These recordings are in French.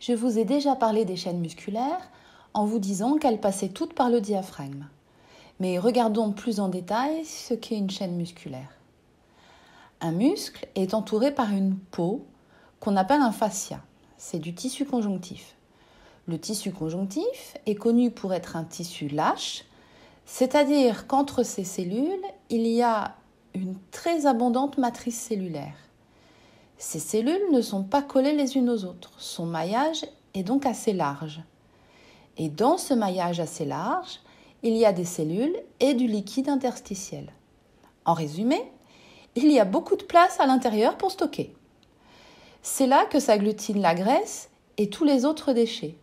Je vous ai déjà parlé des chaînes musculaires en vous disant qu'elles passaient toutes par le diaphragme. Mais regardons plus en détail ce qu'est une chaîne musculaire. Un muscle est entouré par une peau qu'on appelle un fascia. C'est du tissu conjonctif. Le tissu conjonctif est connu pour être un tissu lâche, c'est-à-dire qu'entre ces cellules, il y a une très abondante matrice cellulaire. Ces cellules ne sont pas collées les unes aux autres. Son maillage est donc assez large. Et dans ce maillage assez large, il y a des cellules et du liquide interstitiel. En résumé, il y a beaucoup de place à l'intérieur pour stocker. C'est là que s'agglutine la graisse et tous les autres déchets.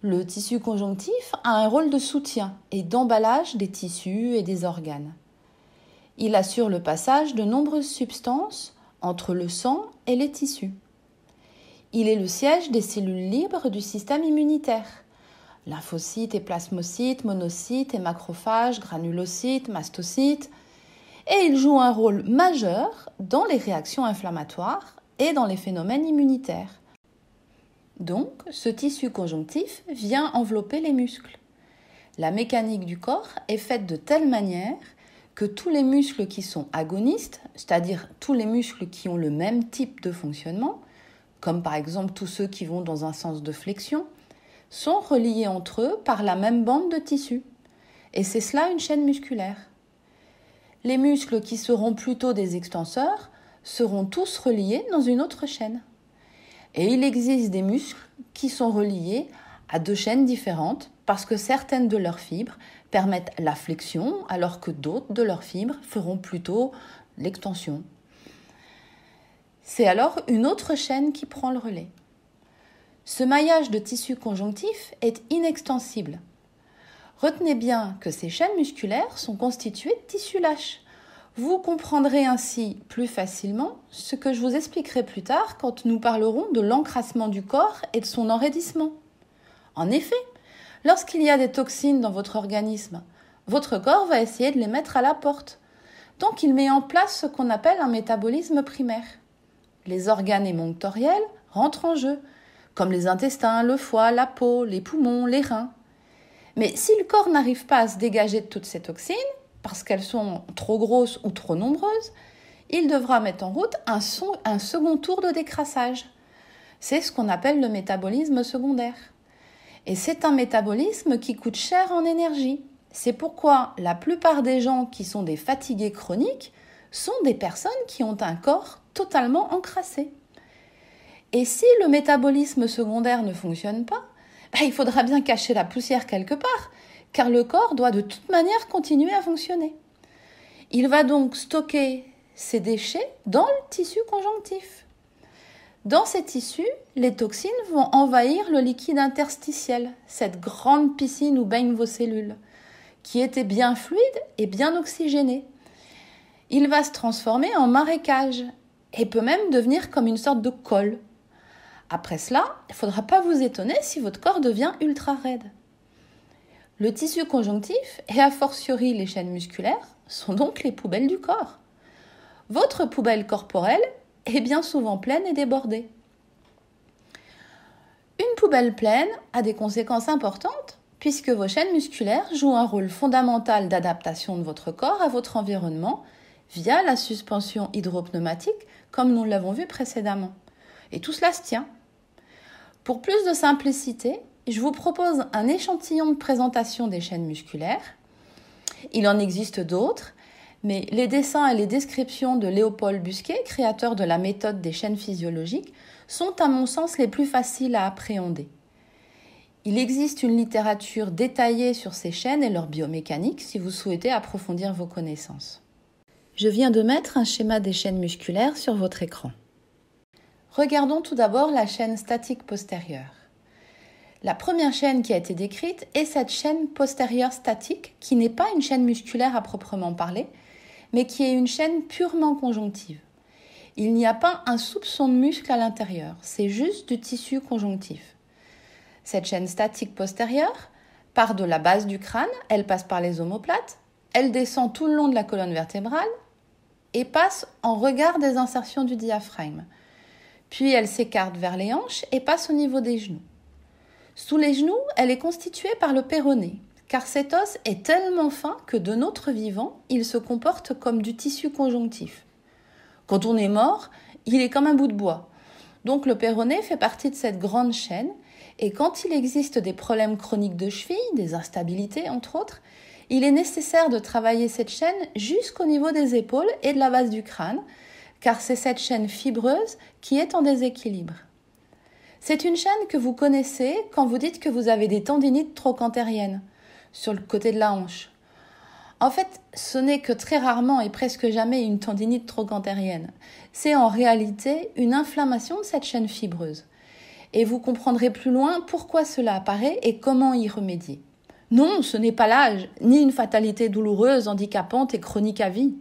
Le tissu conjonctif a un rôle de soutien et d'emballage des tissus et des organes. Il assure le passage de nombreuses substances entre le sang et les tissus. Il est le siège des cellules libres du système immunitaire. Lymphocytes et plasmocytes, monocytes et macrophages, granulocytes, mastocytes. Et il joue un rôle majeur dans les réactions inflammatoires et dans les phénomènes immunitaires. Donc, ce tissu conjonctif vient envelopper les muscles. La mécanique du corps est faite de telle manière que tous les muscles qui sont agonistes, c'est-à-dire tous les muscles qui ont le même type de fonctionnement, comme par exemple tous ceux qui vont dans un sens de flexion, sont reliés entre eux par la même bande de tissu. Et c'est cela une chaîne musculaire. Les muscles qui seront plutôt des extenseurs seront tous reliés dans une autre chaîne. Et il existe des muscles qui sont reliés à deux chaînes différentes parce que certaines de leurs fibres permettent la flexion alors que d'autres de leurs fibres feront plutôt l'extension. C'est alors une autre chaîne qui prend le relais. Ce maillage de tissu conjonctif est inextensible. Retenez bien que ces chaînes musculaires sont constituées de tissus lâches. Vous comprendrez ainsi plus facilement ce que je vous expliquerai plus tard quand nous parlerons de l'encrassement du corps et de son enraidissement. En effet, lorsqu'il y a des toxines dans votre organisme, votre corps va essayer de les mettre à la porte. Donc il met en place ce qu'on appelle un métabolisme primaire. Les organes émonctoriels rentrent en jeu, comme les intestins, le foie, la peau, les poumons, les reins. Mais si le corps n'arrive pas à se dégager de toutes ces toxines, parce qu'elles sont trop grosses ou trop nombreuses, il devra mettre en route un, un second tour de décrassage. C'est ce qu'on appelle le métabolisme secondaire. Et c'est un métabolisme qui coûte cher en énergie. C'est pourquoi la plupart des gens qui sont des fatigués chroniques sont des personnes qui ont un corps totalement encrassé. Et si le métabolisme secondaire ne fonctionne pas, bah, il faudra bien cacher la poussière quelque part car le corps doit de toute manière continuer à fonctionner. Il va donc stocker ces déchets dans le tissu conjonctif. Dans ces tissus, les toxines vont envahir le liquide interstitiel, cette grande piscine où baignent vos cellules, qui était bien fluide et bien oxygénée. Il va se transformer en marécage et peut même devenir comme une sorte de colle. Après cela, il ne faudra pas vous étonner si votre corps devient ultra raide. Le tissu conjonctif, et a fortiori les chaînes musculaires, sont donc les poubelles du corps. Votre poubelle corporelle est bien souvent pleine et débordée. Une poubelle pleine a des conséquences importantes puisque vos chaînes musculaires jouent un rôle fondamental d'adaptation de votre corps à votre environnement via la suspension hydropneumatique comme nous l'avons vu précédemment. Et tout cela se tient. Pour plus de simplicité, je vous propose un échantillon de présentation des chaînes musculaires. Il en existe d'autres, mais les dessins et les descriptions de Léopold Busquet, créateur de la méthode des chaînes physiologiques, sont à mon sens les plus faciles à appréhender. Il existe une littérature détaillée sur ces chaînes et leur biomécanique si vous souhaitez approfondir vos connaissances. Je viens de mettre un schéma des chaînes musculaires sur votre écran. Regardons tout d'abord la chaîne statique postérieure. La première chaîne qui a été décrite est cette chaîne postérieure statique, qui n'est pas une chaîne musculaire à proprement parler, mais qui est une chaîne purement conjonctive. Il n'y a pas un soupçon de muscle à l'intérieur, c'est juste du tissu conjonctif. Cette chaîne statique postérieure part de la base du crâne, elle passe par les omoplates, elle descend tout le long de la colonne vertébrale et passe en regard des insertions du diaphragme. puis elle s'écarte vers les hanches et passe au niveau des genoux. Sous les genoux, elle est constituée par le péroné, car cet os est tellement fin que de notre vivant, il se comporte comme du tissu conjonctif. Quand on est mort, il est comme un bout de bois. Donc le péroné fait partie de cette grande chaîne, et quand il existe des problèmes chroniques de cheville, des instabilités entre autres, il est nécessaire de travailler cette chaîne jusqu'au niveau des épaules et de la base du crâne, car c'est cette chaîne fibreuse qui est en déséquilibre. C'est une chaîne que vous connaissez quand vous dites que vous avez des tendinites trochantériennes sur le côté de la hanche. En fait, ce n'est que très rarement et presque jamais une tendinite trochantérienne. C'est en réalité une inflammation de cette chaîne fibreuse. Et vous comprendrez plus loin pourquoi cela apparaît et comment y remédier. Non, ce n'est pas l'âge, ni une fatalité douloureuse, handicapante et chronique à vie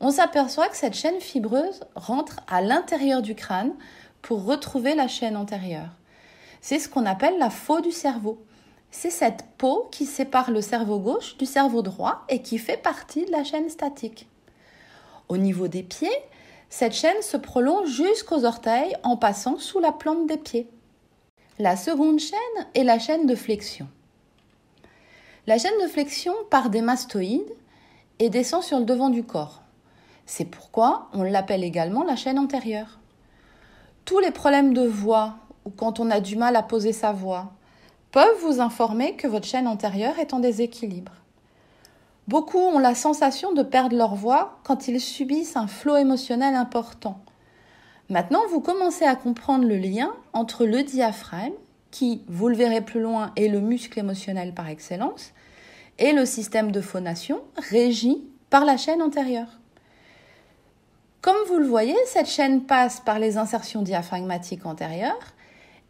on s'aperçoit que cette chaîne fibreuse rentre à l'intérieur du crâne pour retrouver la chaîne antérieure. C'est ce qu'on appelle la faux du cerveau. C'est cette peau qui sépare le cerveau gauche du cerveau droit et qui fait partie de la chaîne statique. Au niveau des pieds, cette chaîne se prolonge jusqu'aux orteils en passant sous la plante des pieds. La seconde chaîne est la chaîne de flexion. La chaîne de flexion part des mastoïdes et descend sur le devant du corps. C'est pourquoi on l'appelle également la chaîne antérieure. Tous les problèmes de voix ou quand on a du mal à poser sa voix peuvent vous informer que votre chaîne antérieure est en déséquilibre. Beaucoup ont la sensation de perdre leur voix quand ils subissent un flot émotionnel important. Maintenant, vous commencez à comprendre le lien entre le diaphragme, qui, vous le verrez plus loin, est le muscle émotionnel par excellence, et le système de phonation régi par la chaîne antérieure. Comme vous le voyez, cette chaîne passe par les insertions diaphragmatiques antérieures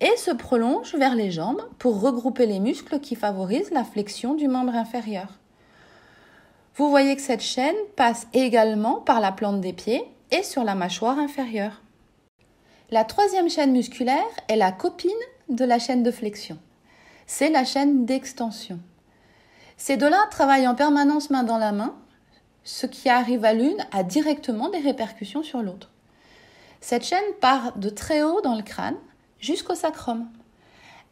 et se prolonge vers les jambes pour regrouper les muscles qui favorisent la flexion du membre inférieur. Vous voyez que cette chaîne passe également par la plante des pieds et sur la mâchoire inférieure. La troisième chaîne musculaire est la copine de la chaîne de flexion. C'est la chaîne d'extension. Ces deux-là travaillent en permanence main dans la main ce qui arrive à l'une a directement des répercussions sur l'autre. Cette chaîne part de très haut dans le crâne jusqu'au sacrum.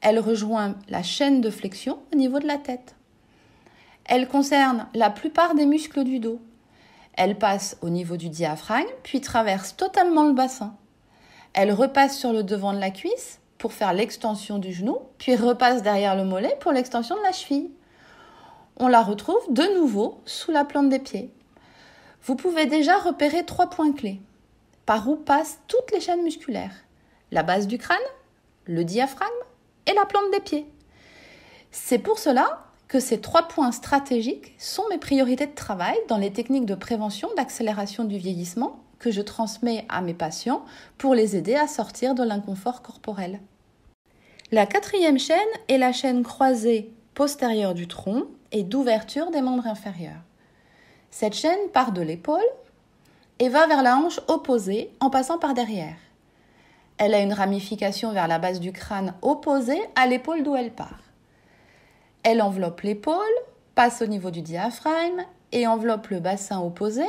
Elle rejoint la chaîne de flexion au niveau de la tête. Elle concerne la plupart des muscles du dos. Elle passe au niveau du diaphragme, puis traverse totalement le bassin. Elle repasse sur le devant de la cuisse pour faire l'extension du genou, puis repasse derrière le mollet pour l'extension de la cheville. On la retrouve de nouveau sous la plante des pieds vous pouvez déjà repérer trois points clés par où passent toutes les chaînes musculaires. La base du crâne, le diaphragme et la plante des pieds. C'est pour cela que ces trois points stratégiques sont mes priorités de travail dans les techniques de prévention d'accélération du vieillissement que je transmets à mes patients pour les aider à sortir de l'inconfort corporel. La quatrième chaîne est la chaîne croisée postérieure du tronc et d'ouverture des membres inférieurs. Cette chaîne part de l'épaule et va vers la hanche opposée en passant par derrière. Elle a une ramification vers la base du crâne opposée à l'épaule d'où elle part. Elle enveloppe l'épaule, passe au niveau du diaphragme et enveloppe le bassin opposé,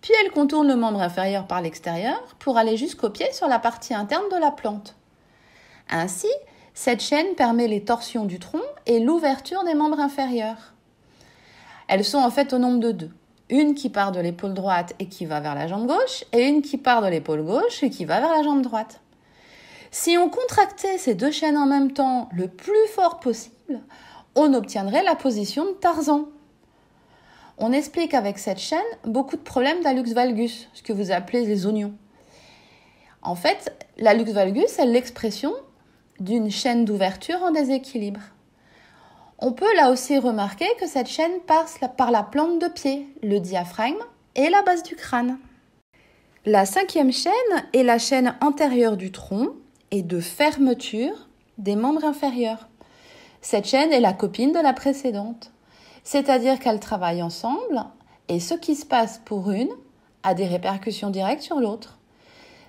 puis elle contourne le membre inférieur par l'extérieur pour aller jusqu'au pied sur la partie interne de la plante. Ainsi, cette chaîne permet les torsions du tronc et l'ouverture des membres inférieurs. Elles sont en fait au nombre de deux une qui part de l'épaule droite et qui va vers la jambe gauche, et une qui part de l'épaule gauche et qui va vers la jambe droite. Si on contractait ces deux chaînes en même temps le plus fort possible, on obtiendrait la position de Tarzan. On explique avec cette chaîne beaucoup de problèmes d'alux valgus, ce que vous appelez les oignons. En fait, l'alux valgus est l'expression d'une chaîne d'ouverture en déséquilibre. On peut là aussi remarquer que cette chaîne passe par la plante de pied, le diaphragme et la base du crâne. La cinquième chaîne est la chaîne antérieure du tronc et de fermeture des membres inférieurs. Cette chaîne est la copine de la précédente, c'est-à-dire qu'elles travaillent ensemble et ce qui se passe pour une a des répercussions directes sur l'autre.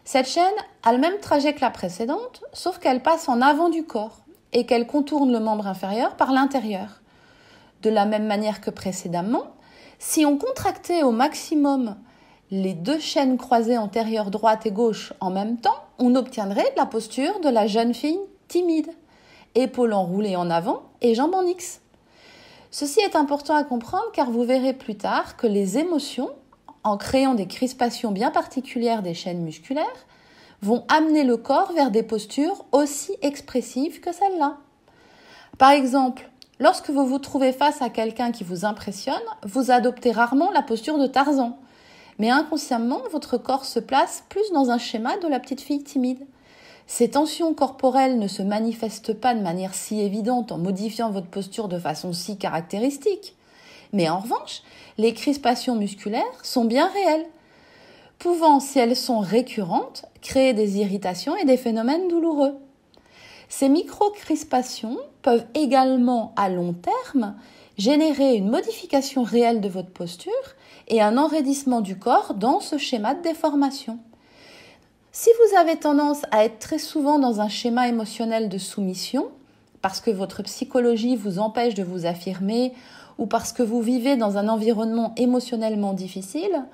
Cette chaîne a le même trajet que la précédente, sauf qu'elle passe en avant du corps et qu'elle contourne le membre inférieur par l'intérieur. De la même manière que précédemment, si on contractait au maximum les deux chaînes croisées antérieures droite et gauche en même temps, on obtiendrait la posture de la jeune fille timide, épaules enroulées en avant et jambes en X. Ceci est important à comprendre car vous verrez plus tard que les émotions, en créant des crispations bien particulières des chaînes musculaires, vont amener le corps vers des postures aussi expressives que celles-là. Par exemple, lorsque vous vous trouvez face à quelqu'un qui vous impressionne, vous adoptez rarement la posture de Tarzan. Mais inconsciemment, votre corps se place plus dans un schéma de la petite fille timide. Ces tensions corporelles ne se manifestent pas de manière si évidente en modifiant votre posture de façon si caractéristique. Mais en revanche, les crispations musculaires sont bien réelles, pouvant, si elles sont récurrentes, créer des irritations et des phénomènes douloureux. Ces micro-crispations peuvent également, à long terme, générer une modification réelle de votre posture et un enraidissement du corps dans ce schéma de déformation. Si vous avez tendance à être très souvent dans un schéma émotionnel de soumission, parce que votre psychologie vous empêche de vous affirmer ou parce que vous vivez dans un environnement émotionnellement difficile,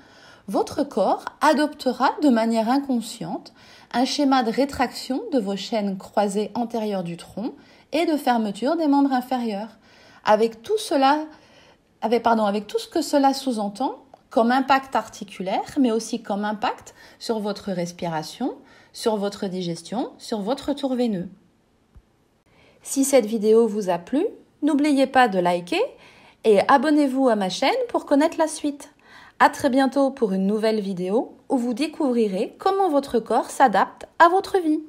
votre corps adoptera de manière inconsciente un schéma de rétraction de vos chaînes croisées antérieures du tronc et de fermeture des membres inférieurs. Avec tout cela, avec, pardon, avec tout ce que cela sous-entend comme impact articulaire, mais aussi comme impact sur votre respiration, sur votre digestion, sur votre tour veineux. Si cette vidéo vous a plu, n'oubliez pas de liker et abonnez-vous à ma chaîne pour connaître la suite. À très bientôt pour une nouvelle vidéo où vous découvrirez comment votre corps s'adapte à votre vie.